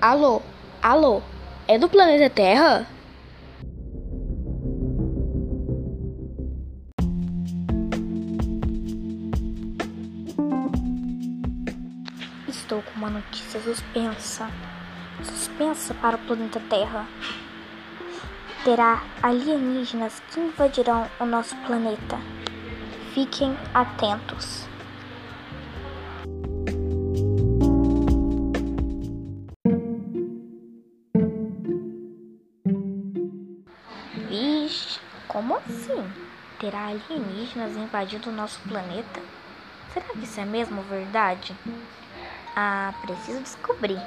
Alô? Alô? É do planeta Terra? Estou com uma notícia suspensa. Suspensa para o planeta Terra. Terá alienígenas que invadirão o nosso planeta. Fiquem atentos. Como assim? Terá alienígenas invadindo o nosso planeta? Será que isso é mesmo verdade? Ah, preciso descobrir.